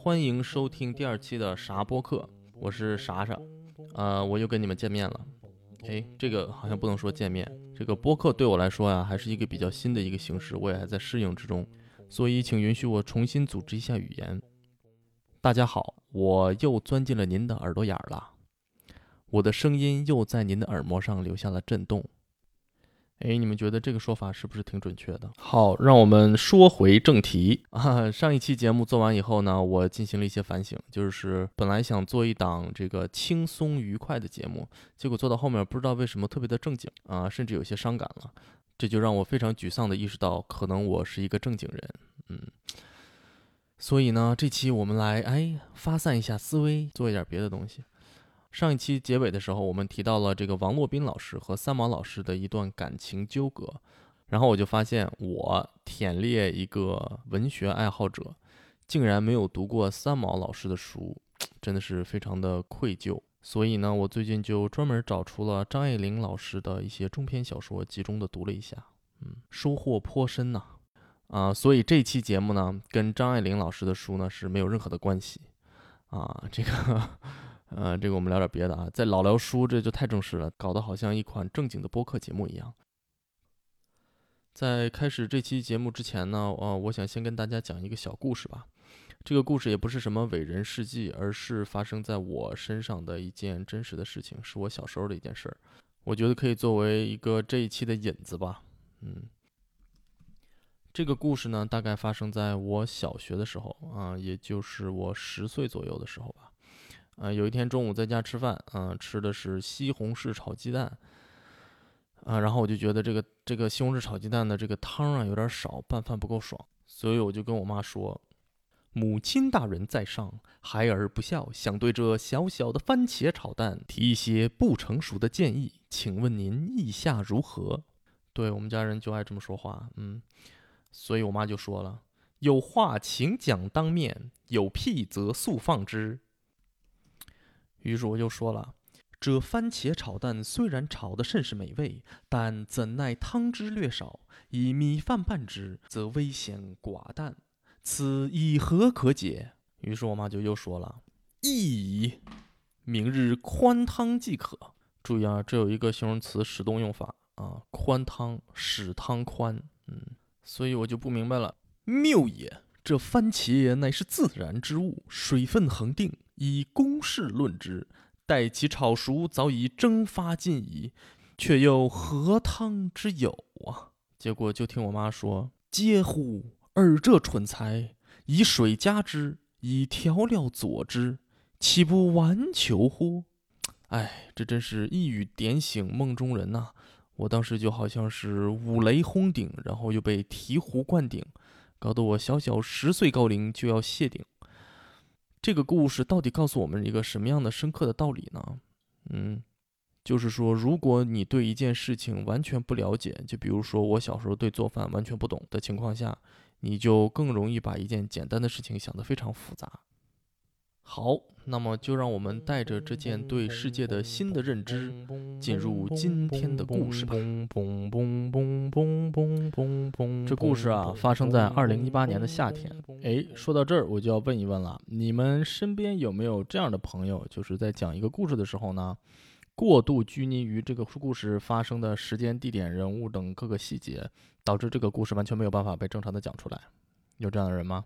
欢迎收听第二期的啥播客，我是啥啥，呃，我又跟你们见面了。哎，这个好像不能说见面，这个播客对我来说呀，还是一个比较新的一个形式，我也还在适应之中，所以请允许我重新组织一下语言。大家好，我又钻进了您的耳朵眼儿了，我的声音又在您的耳膜上留下了震动。哎，你们觉得这个说法是不是挺准确的？好，让我们说回正题啊。上一期节目做完以后呢，我进行了一些反省，就是本来想做一档这个轻松愉快的节目，结果做到后面不知道为什么特别的正经啊，甚至有些伤感了。这就让我非常沮丧的意识到，可能我是一个正经人，嗯。所以呢，这期我们来哎发散一下思维，做一点别的东西。上一期结尾的时候，我们提到了这个王洛宾老师和三毛老师的一段感情纠葛，然后我就发现我忝列一个文学爱好者，竟然没有读过三毛老师的书，真的是非常的愧疚。所以呢，我最近就专门找出了张爱玲老师的一些中篇小说，集中的读了一下，嗯，收获颇深呐、啊。所以这期节目呢，跟张爱玲老师的书呢是没有任何的关系，啊，这个。呃，这个我们聊点别的啊，在老聊书这就太正式了，搞得好像一款正经的播客节目一样。在开始这期节目之前呢，呃，我想先跟大家讲一个小故事吧。这个故事也不是什么伟人事迹，而是发生在我身上的一件真实的事情，是我小时候的一件事儿。我觉得可以作为一个这一期的引子吧。嗯，这个故事呢，大概发生在我小学的时候啊，也就是我十岁左右的时候啊。呃，有一天中午在家吃饭，嗯、吃的是西红柿炒鸡蛋，啊、然后我就觉得这个这个西红柿炒鸡蛋的这个汤啊有点少，拌饭不够爽，所以我就跟我妈说：“母亲大人在上，孩儿不孝，想对这小小的番茄炒蛋提一些不成熟的建议，请问您意下如何？”对我们家人就爱这么说话，嗯，所以我妈就说了：“有话请讲当面，有屁则速放之。”于是我就说了，这番茄炒蛋虽然炒得甚是美味，但怎奈汤汁略少，以米饭拌之，则危险寡淡，此以何可解？于是我妈就又说了，亦明日宽汤即可。注意啊，这有一个形容词使动用法啊，宽汤使汤宽，嗯，所以我就不明白了，谬也！这番茄乃是自然之物，水分恒定。以公式论之，待其炒熟，早已蒸发尽矣，却又何汤之有啊？结果就听我妈说：“嗟乎！尔这蠢材，以水加之，以调料佐之，岂不顽球乎？”哎，这真是一语点醒梦中人呐、我当时就好像是五雷轰顶，然后又被醍醐灌顶，搞得我小小十岁高龄就要谢顶。这个故事到底告诉我们一个什么样的深刻的道理呢？嗯，就是说，如果你对一件事情完全不了解，就比如说我小时候对做饭完全不懂的情况下，你就更容易把一件简单的事情想得非常复杂。好，那么就让我们带着这件对世界的新的认知，进入今天的故事吧。这故事啊，发生在二零一八年的夏天。哎，说到这儿，我就要问一问了，你们身边有没有这样的朋友，就是在讲一个故事的时候呢，过度拘泥于这个故事发生的时间、地点、人物等各个细节，导致这个故事完全没有办法被正常的讲出来？有这样的人吗？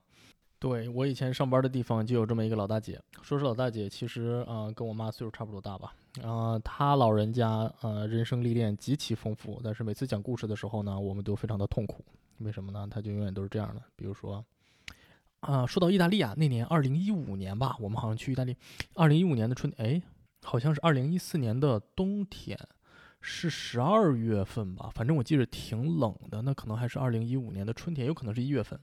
对，我以前上班的地方就有这么一个老大姐，说是老大姐，其实呃跟我妈岁数差不多大吧。啊、呃，她老人家呃人生历练极其丰富，但是每次讲故事的时候呢，我们都非常的痛苦。为什么呢？她就永远都是这样的。比如说，啊、呃，說到意大利啊，那年二零一五年吧，我们好像去意大利，二零一五年的春，哎，好像是二零一四年的冬天，是十二月份吧，反正我记得挺冷的，那可能还是二零一五年的春天，有可能是一月份。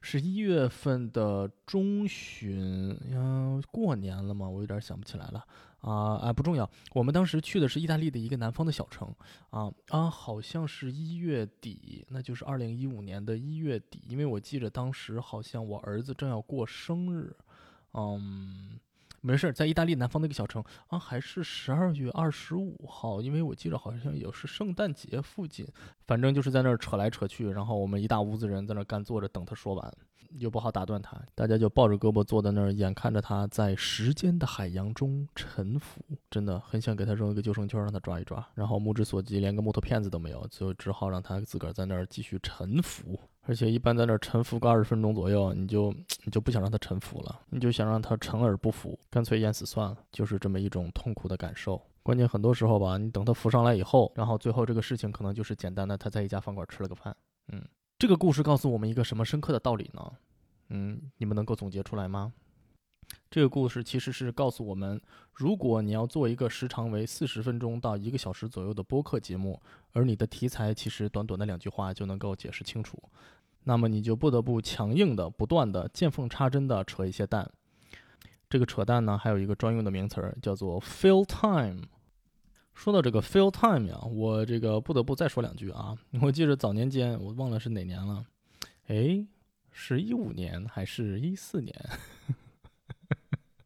十一月份的中旬，嗯，过年了嘛，我有点想不起来了啊，哎，不重要。我们当时去的是意大利的一个南方的小城，啊啊，好像是一月底，那就是二零一五年的一月底，因为我记着当时好像我儿子正要过生日，嗯。没事，在意大利南方那个小城啊，还是十二月二十五号，因为我记得好像也是圣诞节附近，反正就是在那儿扯来扯去，然后我们一大屋子人在那儿干坐着等他说完，又不好打断他，大家就抱着胳膊坐在那儿，眼看着他在时间的海洋中沉浮，真的很想给他扔一个救生圈让他抓一抓，然后目之所及连个木头片子都没有，就只好让他自个儿在那儿继续沉浮。而且一般在那儿沉浮个二十分钟左右，你就你就不想让它沉浮了，你就想让它沉而不浮，干脆淹死算了，就是这么一种痛苦的感受。关键很多时候吧，你等它浮上来以后，然后最后这个事情可能就是简单的他在一家饭馆吃了个饭。嗯，这个故事告诉我们一个什么深刻的道理呢？嗯，你们能够总结出来吗？这个故事其实是告诉我们，如果你要做一个时长为四十分钟到一个小时左右的播客节目，而你的题材其实短短的两句话就能够解释清楚，那么你就不得不强硬的、不断的、见缝插针的扯一些蛋。这个扯淡呢，还有一个专用的名词儿，叫做 fill time。说到这个 fill time 呀，我这个不得不再说两句啊。我记得早年间，我忘了是哪年了，哎，是一五年还是一四年？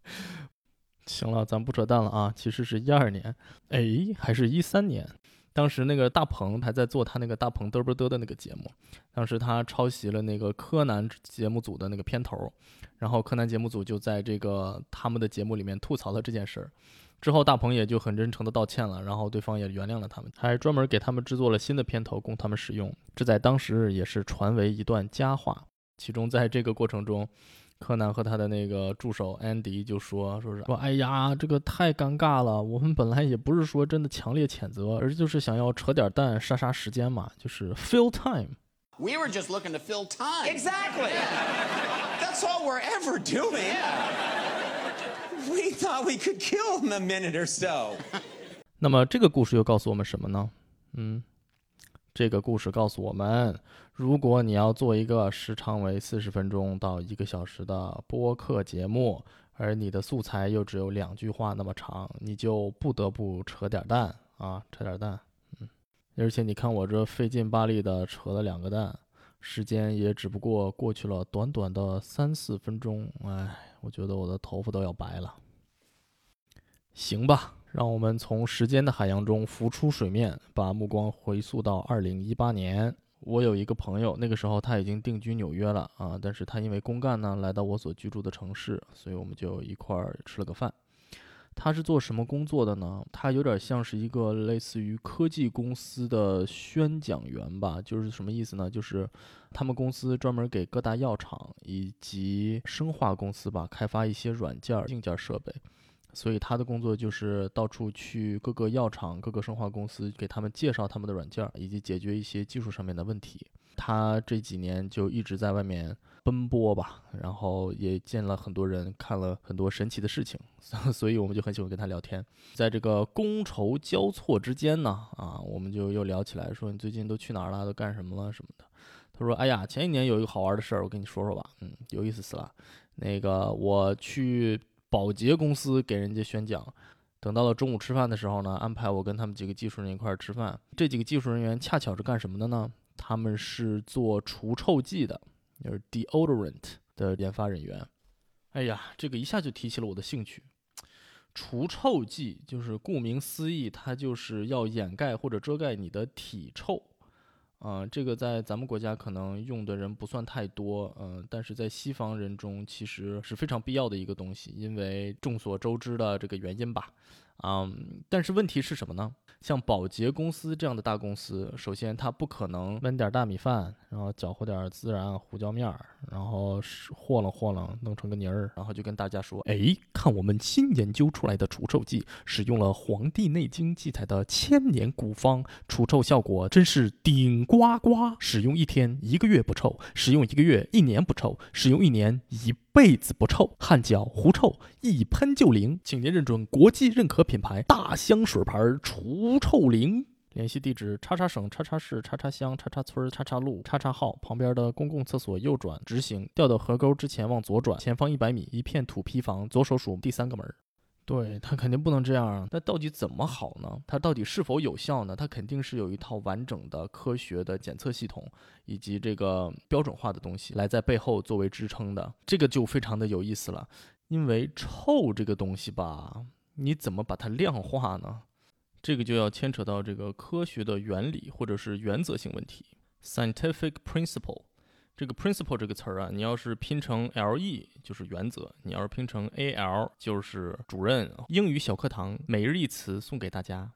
行了，咱不扯淡了啊！其实是一二年，哎，还是一三年。当时那个大鹏还在做他那个大鹏嘚啵嘚的那个节目，当时他抄袭了那个柯南节目组的那个片头，然后柯南节目组就在这个他们的节目里面吐槽了这件事儿。之后大鹏也就很真诚的道歉了，然后对方也原谅了他们，还专门给他们制作了新的片头供他们使用。这在当时也是传为一段佳话。其中在这个过程中。柯南和他的那个助手安迪就说：“说是说，哎呀，这个太尴尬了。我们本来也不是说真的强烈谴责，而就是想要扯点蛋杀杀时间嘛，就是 fill time。We were just looking to fill time. Exactly. That's all we're ever doing. We thought we could kill him a minute or so. 那么这个故事又告诉我们什么呢？嗯。”这个故事告诉我们，如果你要做一个时长为四十分钟到一个小时的播客节目，而你的素材又只有两句话那么长，你就不得不扯点蛋啊，扯点蛋。嗯，而且你看我这费劲巴力的扯了两个蛋，时间也只不过过去了短短的三四分钟，哎，我觉得我的头发都要白了。行吧。让我们从时间的海洋中浮出水面，把目光回溯到二零一八年。我有一个朋友，那个时候他已经定居纽约了啊，但是他因为公干呢，来到我所居住的城市，所以我们就一块儿吃了个饭。他是做什么工作的呢？他有点像是一个类似于科技公司的宣讲员吧，就是什么意思呢？就是他们公司专门给各大药厂以及生化公司吧，开发一些软件、硬件设备。所以他的工作就是到处去各个药厂、各个生化公司，给他们介绍他们的软件，以及解决一些技术上面的问题。他这几年就一直在外面奔波吧，然后也见了很多人，看了很多神奇的事情，所以我们就很喜欢跟他聊天。在这个觥筹交错之间呢，啊，我们就又聊起来，说你最近都去哪儿了，都干什么了什么的。他说：“哎呀，前一年有一个好玩的事儿，我跟你说说吧。嗯，有意思死了。那个我去。”保洁公司给人家宣讲，等到了中午吃饭的时候呢，安排我跟他们几个技术人员一块儿吃饭。这几个技术人员恰巧是干什么的呢？他们是做除臭剂的，就是 deodorant 的研发人员。哎呀，这个一下就提起了我的兴趣。除臭剂就是顾名思义，它就是要掩盖或者遮盖你的体臭。啊，这个在咱们国家可能用的人不算太多，嗯，但是在西方人中其实是非常必要的一个东西，因为众所周知的这个原因吧。嗯，但是问题是什么呢？像宝洁公司这样的大公司，首先它不可能焖点大米饭，然后搅和点孜然、胡椒面儿，然后和弄和弄弄成个泥儿，然后就跟大家说：“哎，看我们新研究出来的除臭剂，使用了《黄帝内经》记载的千年古方，除臭效果真是顶呱呱！使用一天一个月不臭，使用一个月一年不臭，使用一年一被子不臭，汗脚狐臭一喷就灵，请您认准国际认可品牌大香水牌除。除臭灵联系地址：叉叉省叉叉市叉叉乡叉叉村叉叉路叉叉号旁边的公共厕所右转直行，掉到河沟之前往左转，前方一百米一片土坯房，左手数第三个门。对他肯定不能这样啊！那到底怎么好呢？它到底是否有效呢？它肯定是有一套完整的科学的检测系统，以及这个标准化的东西来在背后作为支撑的。这个就非常的有意思了，因为臭这个东西吧，你怎么把它量化呢？这个就要牵扯到这个科学的原理或者是原则性问题，scientific principle。这个 principle 这个词儿啊，你要是拼成 L E 就是原则，你要是拼成 A L 就是主任。英语小课堂每日一词送给大家。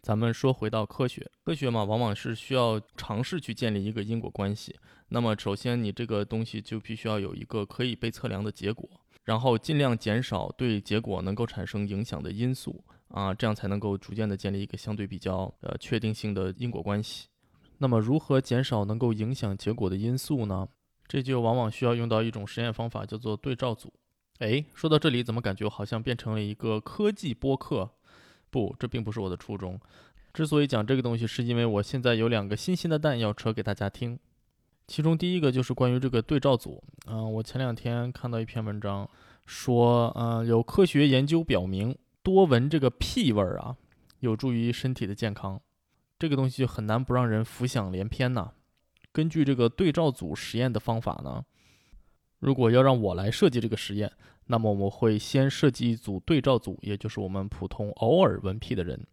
咱们说回到科学，科学嘛，往往是需要尝试去建立一个因果关系。那么首先你这个东西就必须要有一个可以被测量的结果，然后尽量减少对结果能够产生影响的因素啊，这样才能够逐渐的建立一个相对比较呃确定性的因果关系。那么，如何减少能够影响结果的因素呢？这就往往需要用到一种实验方法，叫做对照组。哎，说到这里，怎么感觉好像变成了一个科技播客？不，这并不是我的初衷。之所以讲这个东西，是因为我现在有两个新鲜的蛋要扯给大家听。其中第一个就是关于这个对照组。嗯，我前两天看到一篇文章，说，嗯，有科学研究表明，多闻这个屁味儿啊，有助于身体的健康。这个东西就很难不让人浮想联翩呐。根据这个对照组实验的方法呢，如果要让我来设计这个实验，那么我会先设计一组对照组，也就是我们普通偶尔闻屁的人，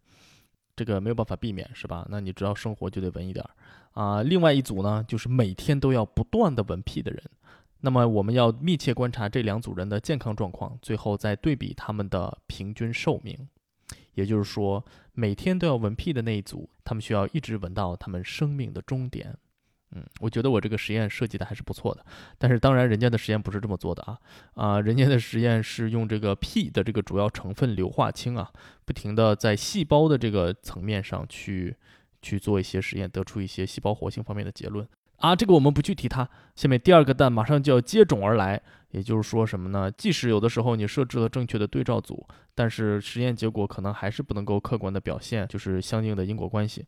这个没有办法避免，是吧？那你只要生活就得闻一点儿啊。另外一组呢，就是每天都要不断的闻屁的人，那么我们要密切观察这两组人的健康状况，最后再对比他们的平均寿命。也就是说，每天都要闻屁的那一组，他们需要一直闻到他们生命的终点。嗯，我觉得我这个实验设计的还是不错的。但是当然，人家的实验不是这么做的啊啊，人家的实验是用这个屁的这个主要成分硫化氢啊，不停的在细胞的这个层面上去去做一些实验，得出一些细胞活性方面的结论。啊，这个我们不去提它。下面第二个蛋马上就要接踵而来，也就是说什么呢？即使有的时候你设置了正确的对照组，但是实验结果可能还是不能够客观的表现，就是相应的因果关系。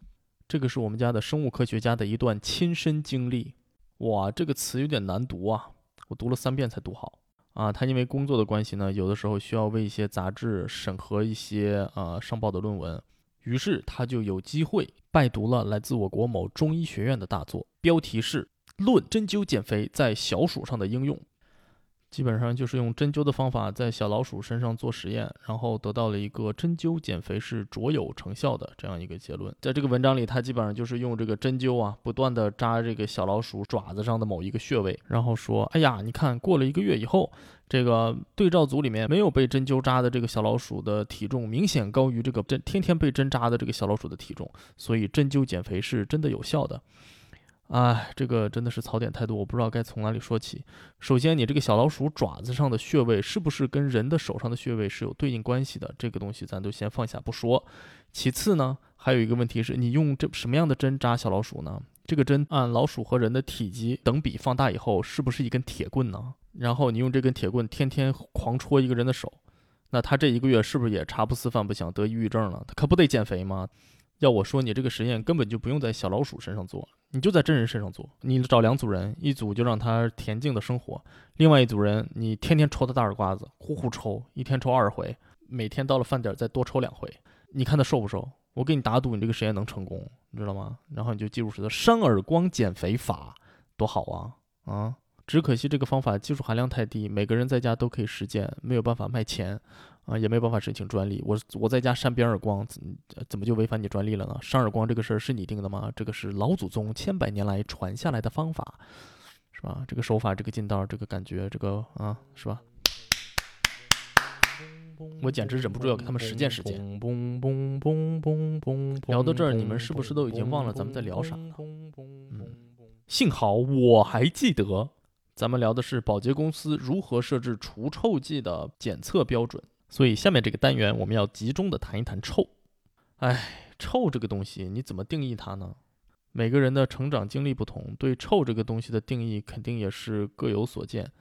这个是我们家的生物科学家的一段亲身经历。哇，这个词有点难读啊，我读了三遍才读好。啊，他因为工作的关系呢，有的时候需要为一些杂志审核一些呃上报的论文。于是他就有机会拜读了来自我国某中医学院的大作，标题是《论针灸减肥在小鼠上的应用》。基本上就是用针灸的方法在小老鼠身上做实验，然后得到了一个针灸减肥是卓有成效的这样一个结论。在这个文章里，他基本上就是用这个针灸啊，不断的扎这个小老鼠爪子上的某一个穴位，然后说：“哎呀，你看过了一个月以后，这个对照组里面没有被针灸扎的这个小老鼠的体重明显高于这个针天天被针扎的这个小老鼠的体重，所以针灸减肥是真的有效的。”哎，这个真的是槽点太多，我不知道该从哪里说起。首先，你这个小老鼠爪子上的穴位是不是跟人的手上的穴位是有对应关系的？这个东西咱都先放下不说。其次呢，还有一个问题是你用这什么样的针扎小老鼠呢？这个针按老鼠和人的体积等比放大以后，是不是一根铁棍呢？然后你用这根铁棍天天狂戳一个人的手，那他这一个月是不是也茶不思饭不想得抑郁症了？他可不得减肥吗？要我说，你这个实验根本就不用在小老鼠身上做，你就在真人身上做。你找两组人，一组就让他恬静的生活，另外一组人你天天抽他大耳刮子，呼呼抽，一天抽二回，每天到了饭点再多抽两回，你看他瘦不瘦？我给你打赌，你这个实验能成功，你知道吗？然后你就记住是的扇耳光减肥法，多好啊啊！只可惜这个方法技术含量太低，每个人在家都可以实践，没有办法卖钱。啊，也没办法申请专利。我我在家扇别人耳光，怎怎么就违反你专利了呢？扇耳光这个事儿是你定的吗？这个是老祖宗千百年来传下来的方法，是吧？这个手法，这个劲道，这个感觉，这个啊，是吧？我简直忍不住要给他们实践实践。聊到这儿，你们是不是都已经忘了咱们在聊啥了？嗯，幸好我还记得，咱们聊的是保洁公司如何设置除臭剂的检测标准。所以下面这个单元我们要集中的谈一谈臭。哎，臭这个东西你怎么定义它呢？每个人的成长经历不同，对臭这个东西的定义肯定也是各有所见。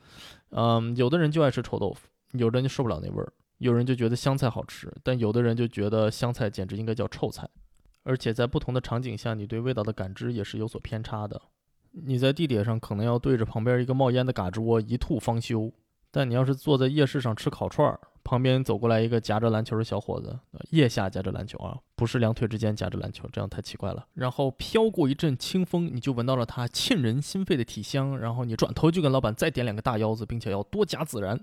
嗯，有的人就爱吃臭豆腐，有的人就受不了那味儿，有人就觉得香菜好吃，但有的人就觉得香菜简直应该叫臭菜。而且在不同的场景下，你对味道的感知也是有所偏差的。你在地铁上可能要对着旁边一个冒烟的嘎吱窝一吐方休，但你要是坐在夜市上吃烤串儿，旁边走过来一个夹着篮球的小伙子，腋下夹着篮球啊，不是两腿之间夹着篮球，这样太奇怪了。然后飘过一阵清风，你就闻到了他沁人心肺的体香，然后你转头就跟老板再点两个大腰子，并且要多加孜然。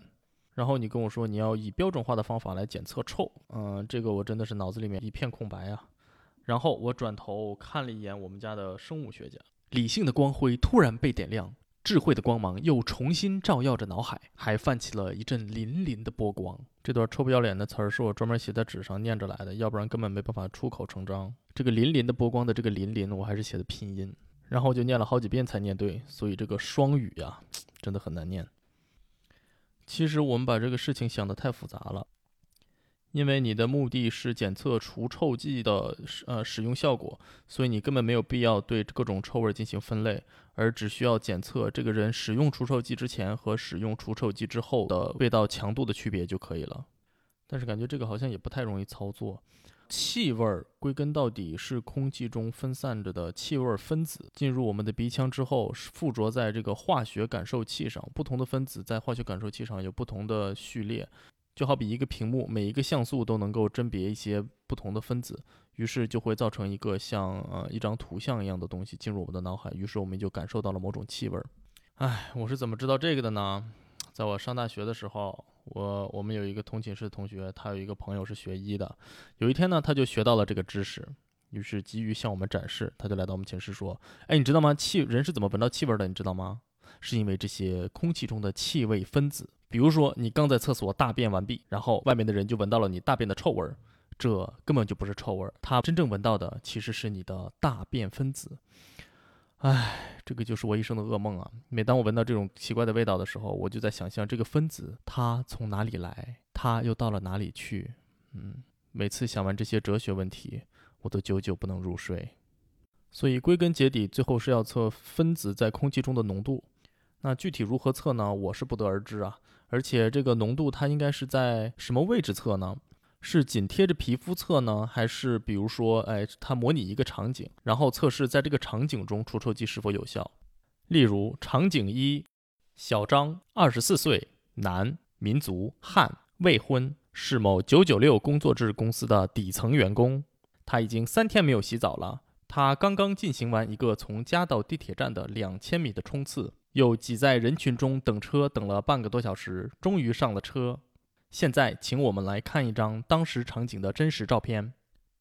然后你跟我说你要以标准化的方法来检测臭，嗯，这个我真的是脑子里面一片空白啊。然后我转头看了一眼我们家的生物学家。理性的光辉突然被点亮，智慧的光芒又重新照耀着脑海，还泛起了一阵粼粼的波光。这段臭不要脸的词儿是我专门写在纸上念着来的，要不然根本没办法出口成章。这个粼粼的波光的这个粼粼，我还是写的拼音，然后就念了好几遍才念对，所以这个双语呀，真的很难念。其实我们把这个事情想得太复杂了。因为你的目的是检测除臭剂的呃使用效果，所以你根本没有必要对各种臭味进行分类，而只需要检测这个人使用除臭剂之前和使用除臭剂之后的味道强度的区别就可以了。但是感觉这个好像也不太容易操作。气味儿归根到底是空气中分散着的气味分子进入我们的鼻腔之后，附着在这个化学感受器上，不同的分子在化学感受器上有不同的序列。就好比一个屏幕，每一个像素都能够甄别一些不同的分子，于是就会造成一个像呃一张图像一样的东西进入我们的脑海，于是我们就感受到了某种气味。哎，我是怎么知道这个的呢？在我上大学的时候，我我们有一个同寝室的同学，他有一个朋友是学医的，有一天呢，他就学到了这个知识，于是急于向我们展示，他就来到我们寝室说：“哎，你知道吗？气人是怎么闻到气味的？你知道吗？是因为这些空气中的气味分子。”比如说，你刚在厕所大便完毕，然后外面的人就闻到了你大便的臭味儿，这根本就不是臭味儿，他真正闻到的其实是你的大便分子。唉，这个就是我一生的噩梦啊！每当我闻到这种奇怪的味道的时候，我就在想象这个分子它从哪里来，它又到了哪里去。嗯，每次想完这些哲学问题，我都久久不能入睡。所以归根结底，最后是要测分子在空气中的浓度。那具体如何测呢？我是不得而知啊。而且这个浓度它应该是在什么位置测呢？是紧贴着皮肤测呢，还是比如说，哎，它模拟一个场景，然后测试在这个场景中除臭剂是否有效？例如场景一，小张，二十四岁，男，民族汉，未婚，是某九九六工作制公司的底层员工。他已经三天没有洗澡了。他刚刚进行完一个从家到地铁站的两千米的冲刺。又挤在人群中等车，等了半个多小时，终于上了车。现在，请我们来看一张当时场景的真实照片。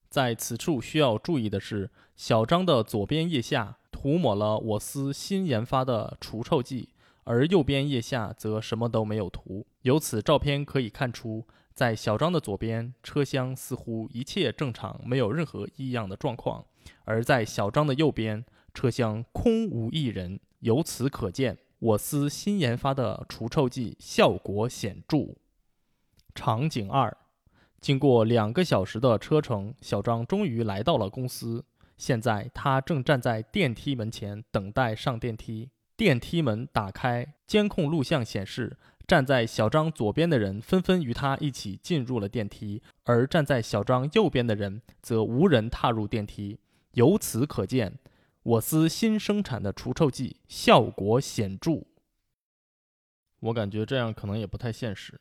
在此处需要注意的是，小张的左边腋下涂抹了我司新研发的除臭剂，而右边腋下则什么都没有涂。由此照片可以看出，在小张的左边车厢似乎一切正常，没有任何异样的状况；而在小张的右边车厢空无一人。由此可见，我司新研发的除臭剂效果显著。场景二，经过两个小时的车程，小张终于来到了公司。现在他正站在电梯门前等待上电梯。电梯门打开，监控录像显示，站在小张左边的人纷纷与他一起进入了电梯，而站在小张右边的人则无人踏入电梯。由此可见。我司新生产的除臭剂效果显著，我感觉这样可能也不太现实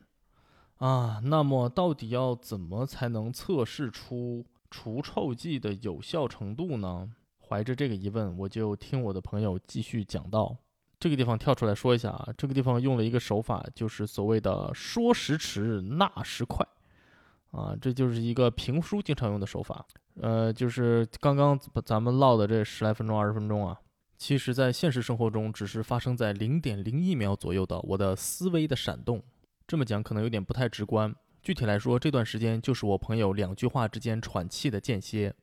啊。那么，到底要怎么才能测试出除臭剂的有效程度呢？怀着这个疑问，我就听我的朋友继续讲到。这个地方跳出来说一下啊，这个地方用了一个手法，就是所谓的“说时迟，那时快”，啊，这就是一个评书经常用的手法。呃，就是刚刚咱们唠的这十来分钟、二十分钟啊，其实，在现实生活中，只是发生在零点零一秒左右的我的思维的闪动。这么讲可能有点不太直观。具体来说，这段时间就是我朋友两句话之间喘气的间歇，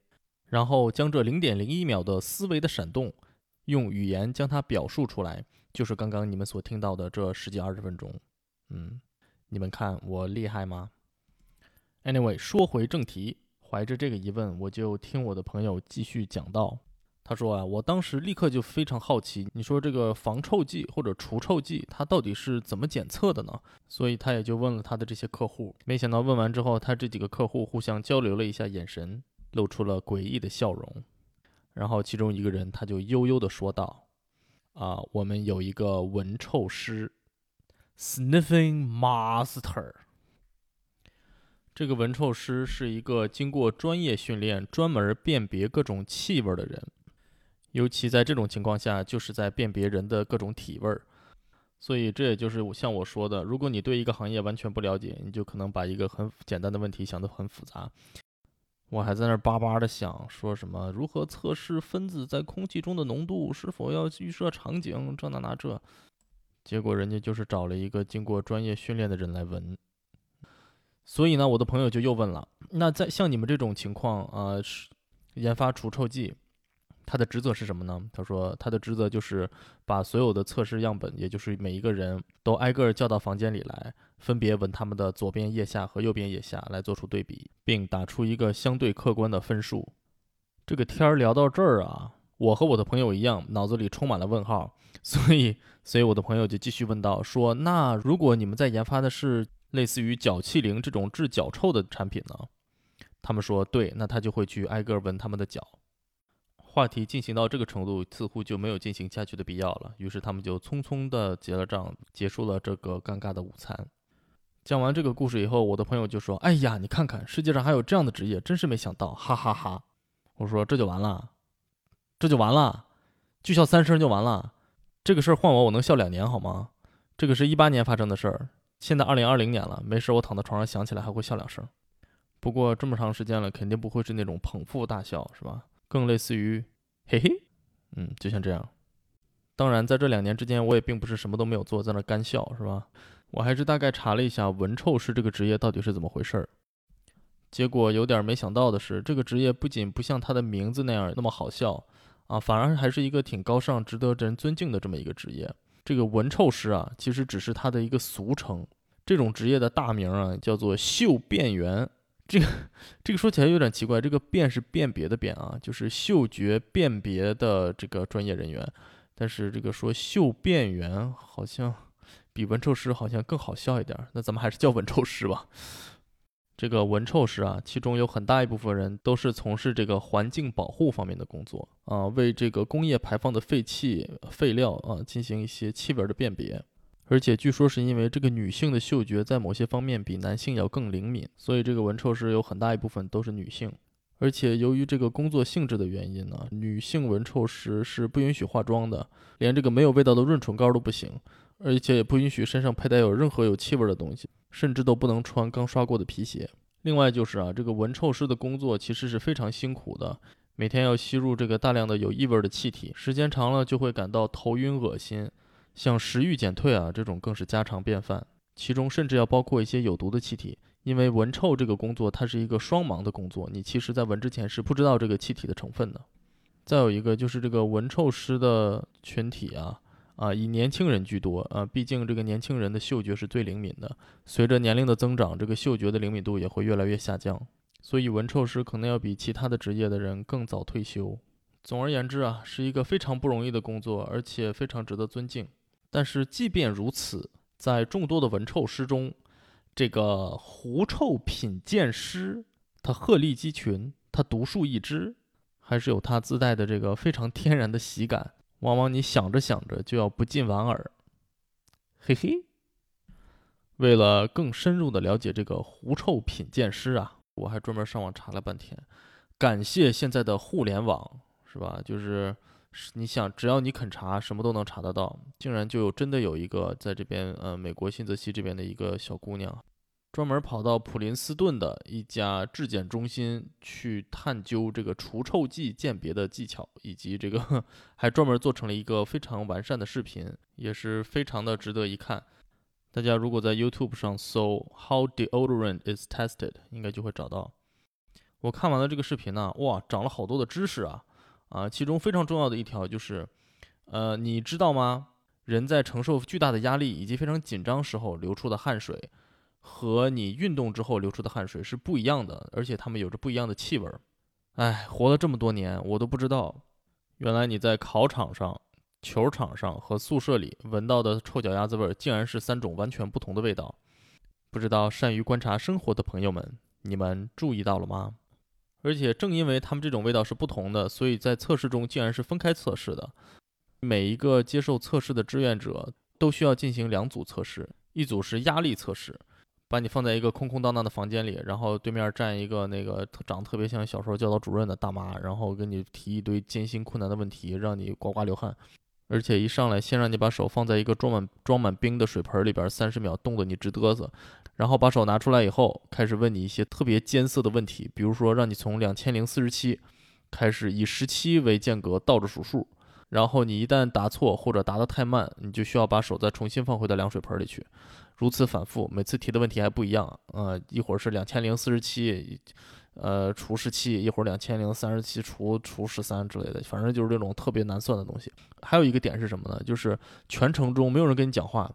然后将这零点零一秒的思维的闪动，用语言将它表述出来，就是刚刚你们所听到的这十几二十分钟。嗯，你们看我厉害吗？Anyway，说回正题。怀着这个疑问，我就听我的朋友继续讲到。他说啊，我当时立刻就非常好奇，你说这个防臭剂或者除臭剂，它到底是怎么检测的呢？所以他也就问了他的这些客户。没想到问完之后，他这几个客户互相交流了一下眼神，露出了诡异的笑容。然后其中一个人他就悠悠地说道：“啊，我们有一个闻臭师，sniffing master。这个闻臭师是一个经过专业训练、专门辨别各种气味的人，尤其在这种情况下，就是在辨别人的各种体味儿。所以这也就是像我说的，如果你对一个行业完全不了解，你就可能把一个很简单的问题想得很复杂。我还在那儿巴巴的想，说什么如何测试分子在空气中的浓度，是否要预设场景，这那那这。结果人家就是找了一个经过专业训练的人来闻。所以呢，我的朋友就又问了：那在像你们这种情况啊，是研发除臭剂，它的职责是什么呢？他说，他的职责就是把所有的测试样本，也就是每一个人都挨个叫到房间里来，分别闻他们的左边腋下和右边腋下，来做出对比，并打出一个相对客观的分数。这个天儿聊到这儿啊，我和我的朋友一样，脑子里充满了问号。所以，所以我的朋友就继续问道：说，那如果你们在研发的是？类似于脚气灵这种治脚臭的产品呢？他们说对，那他就会去挨个闻他们的脚。话题进行到这个程度，似乎就没有进行下去的必要了。于是他们就匆匆的结了账，结束了这个尴尬的午餐。讲完这个故事以后，我的朋友就说：“哎呀，你看看，世界上还有这样的职业，真是没想到，哈哈哈。”我说：“这就完了，这就完了，就笑三声就完了。这个事儿换我，我能笑两年好吗？这个是一八年发生的事儿。”现在二零二零年了，没事我躺在床上想起来还会笑两声。不过这么长时间了，肯定不会是那种捧腹大笑，是吧？更类似于嘿嘿，嗯，就像这样。当然，在这两年之间，我也并不是什么都没有做，在那干笑，是吧？我还是大概查了一下闻臭师这个职业到底是怎么回事儿。结果有点没想到的是，这个职业不仅不像他的名字那样那么好笑啊，反而还是一个挺高尚、值得人尊敬的这么一个职业。这个闻臭师啊，其实只是他的一个俗称。这种职业的大名啊，叫做嗅辨员。这个这个说起来有点奇怪，这个辨是辨别的辨啊，就是嗅觉辨别的这个专业人员。但是这个说嗅辨员好像比闻臭师好像更好笑一点。那咱们还是叫闻臭师吧。这个闻臭师啊，其中有很大一部分人都是从事这个环境保护方面的工作啊，为这个工业排放的废气、废料啊进行一些气味的辨别。而且据说是因为这个女性的嗅觉在某些方面比男性要更灵敏，所以这个闻臭师有很大一部分都是女性。而且由于这个工作性质的原因呢，女性闻臭师是不允许化妆的，连这个没有味道的润唇膏都不行，而且也不允许身上佩戴有任何有气味的东西。甚至都不能穿刚刷过的皮鞋。另外就是啊，这个闻臭师的工作其实是非常辛苦的，每天要吸入这个大量的有异味的气体，时间长了就会感到头晕恶心，像食欲减退啊这种更是家常便饭。其中甚至要包括一些有毒的气体，因为闻臭这个工作它是一个双盲的工作，你其实在闻之前是不知道这个气体的成分的。再有一个就是这个闻臭师的群体啊。啊，以年轻人居多啊，毕竟这个年轻人的嗅觉是最灵敏的。随着年龄的增长，这个嗅觉的灵敏度也会越来越下降，所以闻臭师可能要比其他的职业的人更早退休。总而言之啊，是一个非常不容易的工作，而且非常值得尊敬。但是即便如此，在众多的闻臭师中，这个狐臭品鉴师，他鹤立鸡群，他独树一帜，还是有他自带的这个非常天然的喜感。往往你想着想着就要不禁莞尔，嘿嘿。为了更深入的了解这个狐臭品鉴师啊，我还专门上网查了半天。感谢现在的互联网，是吧？就是你想，只要你肯查，什么都能查得到。竟然就真的有一个在这边，呃，美国新泽西这边的一个小姑娘。专门跑到普林斯顿的一家质检中心去探究这个除臭剂鉴别的技巧，以及这个还专门做成了一个非常完善的视频，也是非常的值得一看。大家如果在 YouTube 上搜 “How deodorant is tested”，应该就会找到。我看完了这个视频呢，哇，长了好多的知识啊！啊，其中非常重要的一条就是，呃，你知道吗？人在承受巨大的压力以及非常紧张时候流出的汗水。和你运动之后流出的汗水是不一样的，而且它们有着不一样的气味儿。哎，活了这么多年，我都不知道，原来你在考场上、球场上和宿舍里闻到的臭脚丫子味儿，竟然是三种完全不同的味道。不知道善于观察生活的朋友们，你们注意到了吗？而且正因为它们这种味道是不同的，所以在测试中竟然是分开测试的。每一个接受测试的志愿者都需要进行两组测试，一组是压力测试，把你放在一个空空荡荡的房间里，然后对面站一个那个长得特别像小时候教导主任的大妈，然后给你提一堆艰辛困难的问题，让你呱呱流汗。而且一上来先让你把手放在一个装满装满冰的水盆里边，三十秒冻得你直嘚瑟，然后把手拿出来以后，开始问你一些特别艰涩的问题，比如说让你从两千零四十七开始以十七为间隔倒着数数，然后你一旦答错或者答得太慢，你就需要把手再重新放回到凉水盆里去，如此反复，每次提的问题还不一样啊，一会儿是两千零四十七。呃，除十七，一会儿两千零三十七除除十三之类的，反正就是这种特别难算的东西。还有一个点是什么呢？就是全程中没有人跟你讲话，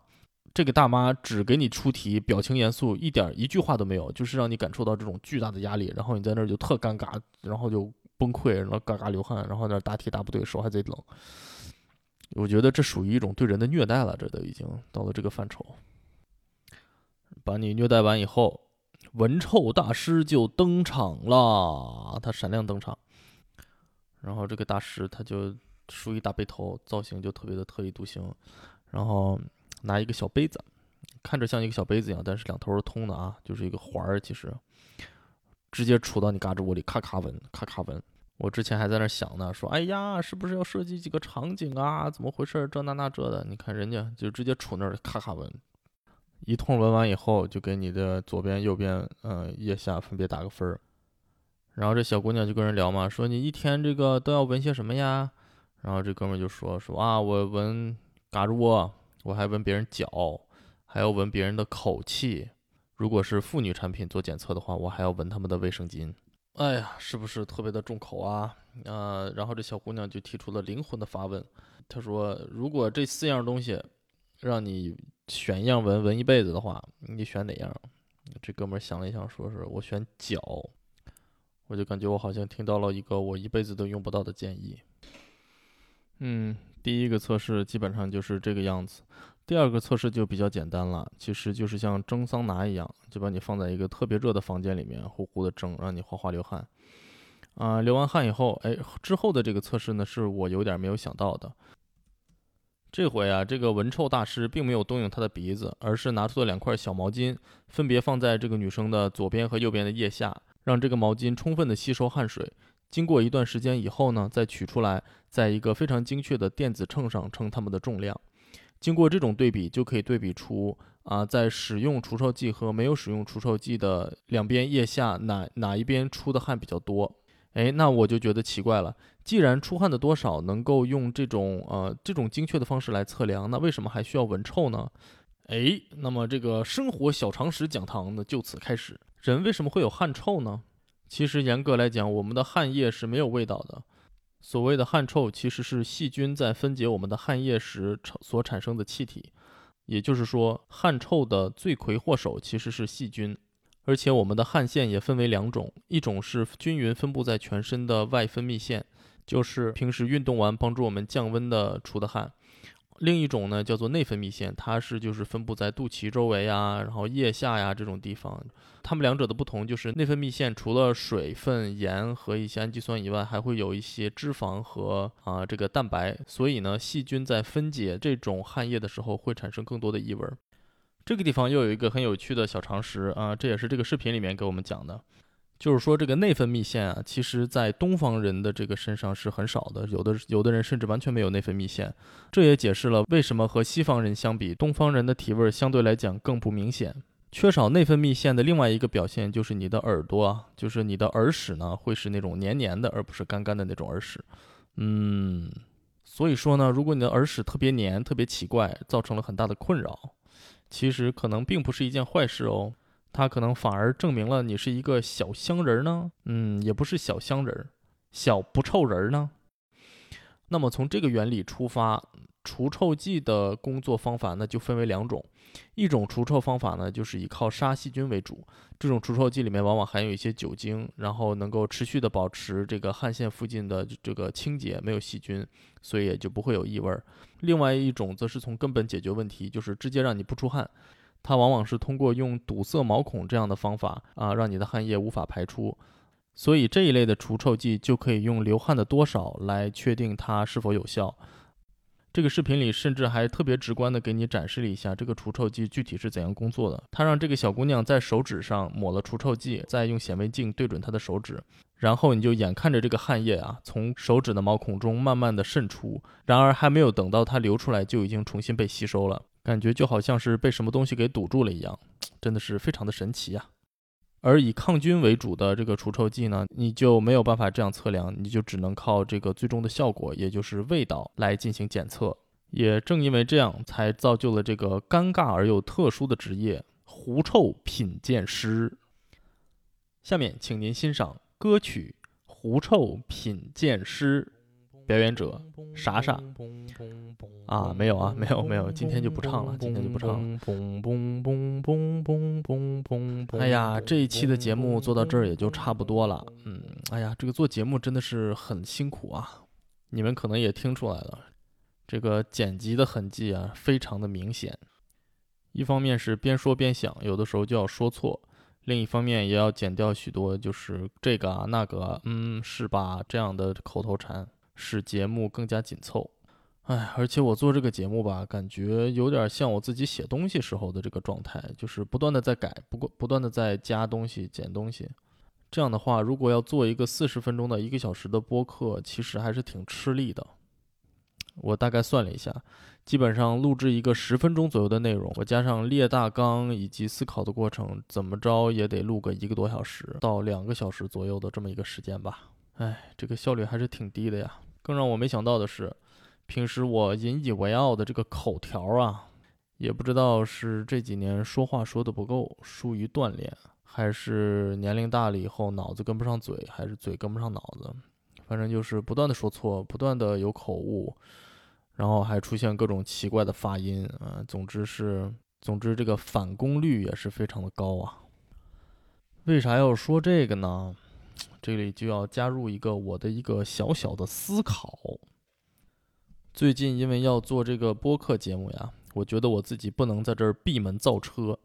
这个大妈只给你出题，表情严肃，一点一句话都没有，就是让你感受到这种巨大的压力，然后你在那儿就特尴尬，然后就崩溃，然后嘎嘎流汗，然后那答题答不对，手还贼冷。我觉得这属于一种对人的虐待了，这都已经到了这个范畴。把你虐待完以后。闻臭大师就登场了，他闪亮登场，然后这个大师他就梳一大背头，造型就特别的特立独行，然后拿一个小杯子，看着像一个小杯子一样，但是两头是通的啊，就是一个环儿，其实直接杵到你嘎吱窝里，咔咔闻，咔咔闻。我之前还在那想呢，说哎呀，是不是要设计几个场景啊？怎么回事？这那那这的，你看人家就直接杵那儿，咔咔闻。一通闻完以后，就给你的左边、右边，嗯，腋下分别打个分儿。然后这小姑娘就跟人聊嘛，说你一天这个都要闻些什么呀？然后这哥们就说说啊，我闻嘎吱窝，我还闻别人脚，还要闻别人的口气。如果是妇女产品做检测的话，我还要闻他们的卫生巾。哎呀，是不是特别的重口啊？啊，然后这小姑娘就提出了灵魂的发问，她说，如果这四样东西让你。选一样闻闻一辈子的话，你选哪样？这哥们儿想了一想，说是我选脚。我就感觉我好像听到了一个我一辈子都用不到的建议。嗯，第一个测试基本上就是这个样子。第二个测试就比较简单了，其实就是像蒸桑拿一样，就把你放在一个特别热的房间里面，呼呼的蒸，让你哗哗流汗。啊，流完汗以后，哎，之后的这个测试呢，是我有点没有想到的。这回啊，这个闻臭大师并没有动用他的鼻子，而是拿出了两块小毛巾，分别放在这个女生的左边和右边的腋下，让这个毛巾充分的吸收汗水。经过一段时间以后呢，再取出来，在一个非常精确的电子秤上称它们的重量。经过这种对比，就可以对比出啊，在使用除臭剂和没有使用除臭剂的两边腋下哪哪一边出的汗比较多。哎，那我就觉得奇怪了。既然出汗的多少能够用这种呃这种精确的方式来测量，那为什么还需要闻臭呢？哎，那么这个生活小常识讲堂呢就此开始。人为什么会有汗臭呢？其实严格来讲，我们的汗液是没有味道的。所谓的汗臭，其实是细菌在分解我们的汗液时所产生的气体。也就是说，汗臭的罪魁祸首其实是细菌。而且我们的汗腺也分为两种，一种是均匀分布在全身的外分泌腺。就是平时运动完帮助我们降温的出的汗，另一种呢叫做内分泌腺，它是就是分布在肚脐周围呀，然后腋下呀这种地方。它们两者的不同就是内分泌腺除了水分、盐和一些氨基酸以外，还会有一些脂肪和啊这个蛋白。所以呢，细菌在分解这种汗液的时候会产生更多的异味。这个地方又有一个很有趣的小常识啊，这也是这个视频里面给我们讲的。就是说，这个内分泌腺啊，其实在东方人的这个身上是很少的，有的有的人甚至完全没有内分泌腺。这也解释了为什么和西方人相比，东方人的体味相对来讲更不明显。缺少内分泌腺的另外一个表现就是你的耳朵啊，就是你的耳屎呢，会是那种黏黏的，而不是干干的那种耳屎。嗯，所以说呢，如果你的耳屎特别黏、特别奇怪，造成了很大的困扰，其实可能并不是一件坏事哦。它可能反而证明了你是一个小香人呢，嗯，也不是小香人，小不臭人呢。那么从这个原理出发，除臭剂的工作方法呢就分为两种，一种除臭方法呢就是以靠杀细菌为主，这种除臭剂里面往往含有一些酒精，然后能够持续的保持这个汗腺附近的这个清洁，没有细菌，所以也就不会有异味。另外一种则是从根本解决问题，就是直接让你不出汗。它往往是通过用堵塞毛孔这样的方法啊，让你的汗液无法排出。所以这一类的除臭剂就可以用流汗的多少来确定它是否有效。这个视频里甚至还特别直观的给你展示了一下这个除臭剂具体是怎样工作的。他让这个小姑娘在手指上抹了除臭剂，再用显微镜对准她的手指，然后你就眼看着这个汗液啊从手指的毛孔中慢慢的渗出，然而还没有等到它流出来，就已经重新被吸收了，感觉就好像是被什么东西给堵住了一样，真的是非常的神奇呀。而以抗菌为主的这个除臭剂呢，你就没有办法这样测量，你就只能靠这个最终的效果，也就是味道来进行检测。也正因为这样，才造就了这个尴尬而又特殊的职业——狐臭品鉴师。下面，请您欣赏歌曲《狐臭品鉴师》。表演者傻傻啊，没有啊，没有没有，今天就不唱了，今天就不唱了。哎呀，这一期的节目做到这儿也就差不多了。嗯，哎呀，这个做节目真的是很辛苦啊，你们可能也听出来了，这个剪辑的痕迹啊，非常的明显。一方面是边说边想，有的时候就要说错；另一方面也要剪掉许多就是这个啊那个，嗯，是吧？这样的口头禅。使节目更加紧凑，哎，而且我做这个节目吧，感觉有点像我自己写东西时候的这个状态，就是不断的在改，不过不断的在加东西、减东西。这样的话，如果要做一个四十分钟的一个小时的播客，其实还是挺吃力的。我大概算了一下，基本上录制一个十分钟左右的内容，我加上列大纲以及思考的过程，怎么着也得录个一个多小时到两个小时左右的这么一个时间吧。哎，这个效率还是挺低的呀。更让我没想到的是，平时我引以为傲的这个口条啊，也不知道是这几年说话说的不够，疏于锻炼，还是年龄大了以后脑子跟不上嘴，还是嘴跟不上脑子，反正就是不断的说错，不断的有口误，然后还出现各种奇怪的发音啊。总之是，总之这个返工率也是非常的高啊。为啥要说这个呢？这里就要加入一个我的一个小小的思考。最近因为要做这个播客节目呀，我觉得我自己不能在这儿闭门造车，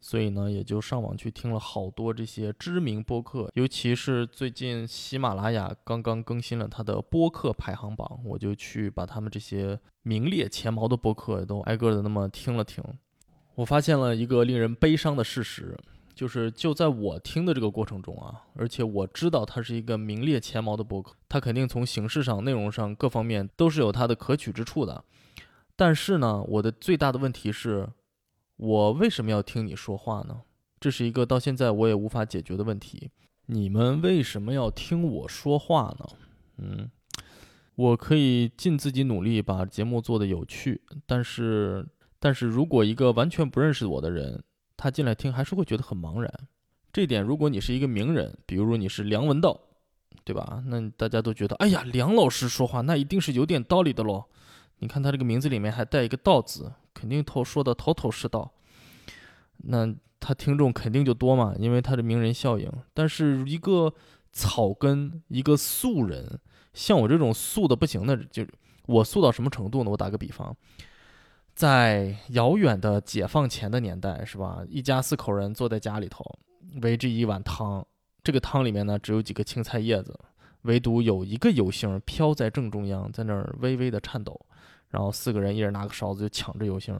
所以呢，也就上网去听了好多这些知名播客，尤其是最近喜马拉雅刚刚更新了它的播客排行榜，我就去把他们这些名列前茅的播客都挨个的那么听了听，我发现了一个令人悲伤的事实。就是就在我听的这个过程中啊，而且我知道它是一个名列前茅的博客，它肯定从形式上、内容上各方面都是有它的可取之处的。但是呢，我的最大的问题是，我为什么要听你说话呢？这是一个到现在我也无法解决的问题。你们为什么要听我说话呢？嗯，我可以尽自己努力把节目做得有趣，但是，但是如果一个完全不认识我的人，他进来听还是会觉得很茫然，这点如果你是一个名人，比如你是梁文道，对吧？那大家都觉得，哎呀，梁老师说话那一定是有点道理的喽。你看他这个名字里面还带一个道字，肯定头说的头头是道。那他听众肯定就多嘛，因为他的名人效应。但是一个草根，一个素人，像我这种素的不行的，就我素到什么程度呢？我打个比方。在遥远的解放前的年代，是吧？一家四口人坐在家里头，围着一碗汤。这个汤里面呢，只有几个青菜叶子，唯独有一个油星飘在正中央，在那儿微微的颤抖。然后四个人一人拿个勺子就抢着油星。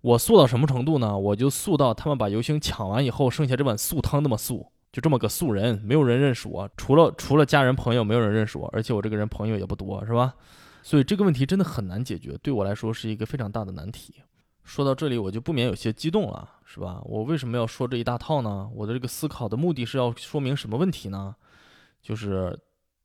我素到什么程度呢？我就素到他们把油星抢完以后，剩下这碗素汤那么素，就这么个素人，没有人认识我，除了除了家人朋友，没有人认识我，而且我这个人朋友也不多，是吧？所以这个问题真的很难解决，对我来说是一个非常大的难题。说到这里，我就不免有些激动了，是吧？我为什么要说这一大套呢？我的这个思考的目的是要说明什么问题呢？就是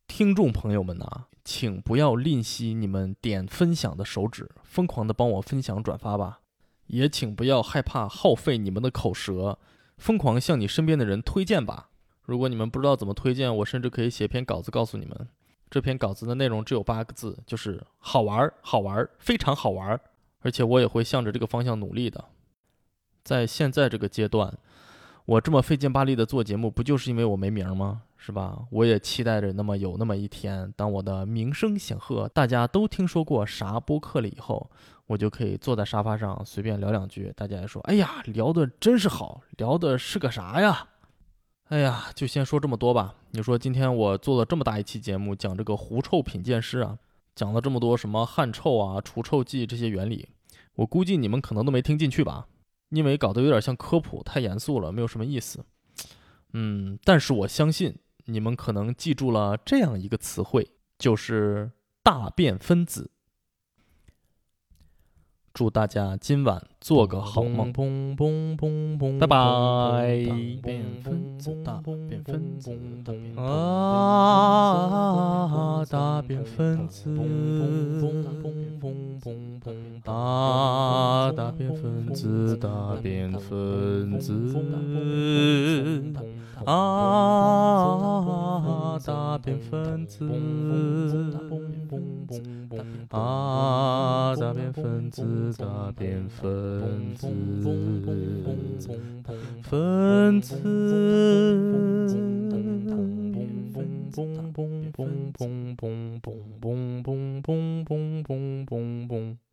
听众朋友们呐，请不要吝惜你们点分享的手指，疯狂的帮我分享转发吧。也请不要害怕耗费你们的口舌，疯狂向你身边的人推荐吧。如果你们不知道怎么推荐，我甚至可以写篇稿子告诉你们。这篇稿子的内容只有八个字，就是好玩儿，好玩儿，非常好玩儿。而且我也会向着这个方向努力的。在现在这个阶段，我这么费劲巴力的做节目，不就是因为我没名吗？是吧？我也期待着那么有那么一天，当我的名声显赫，大家都听说过啥播客了以后，我就可以坐在沙发上随便聊两句，大家也说：“哎呀，聊的真是好，聊的是个啥呀？”哎呀，就先说这么多吧。你说今天我做了这么大一期节目，讲这个狐臭品鉴师啊，讲了这么多什么汗臭啊、除臭剂这些原理，我估计你们可能都没听进去吧，因为搞得有点像科普，太严肃了，没有什么意思。嗯，但是我相信你们可能记住了这样一个词汇，就是大便分子。祝大家今晚做个好梦。拜拜。变分子大变分子啊大变分子啊大变分子大变分子啊大变分子啊大变分子大变分子大变分子，分子，嘣嘣嘣嘣嘣嘣嘣嘣嘣嘣嘣嘣嘣嘣。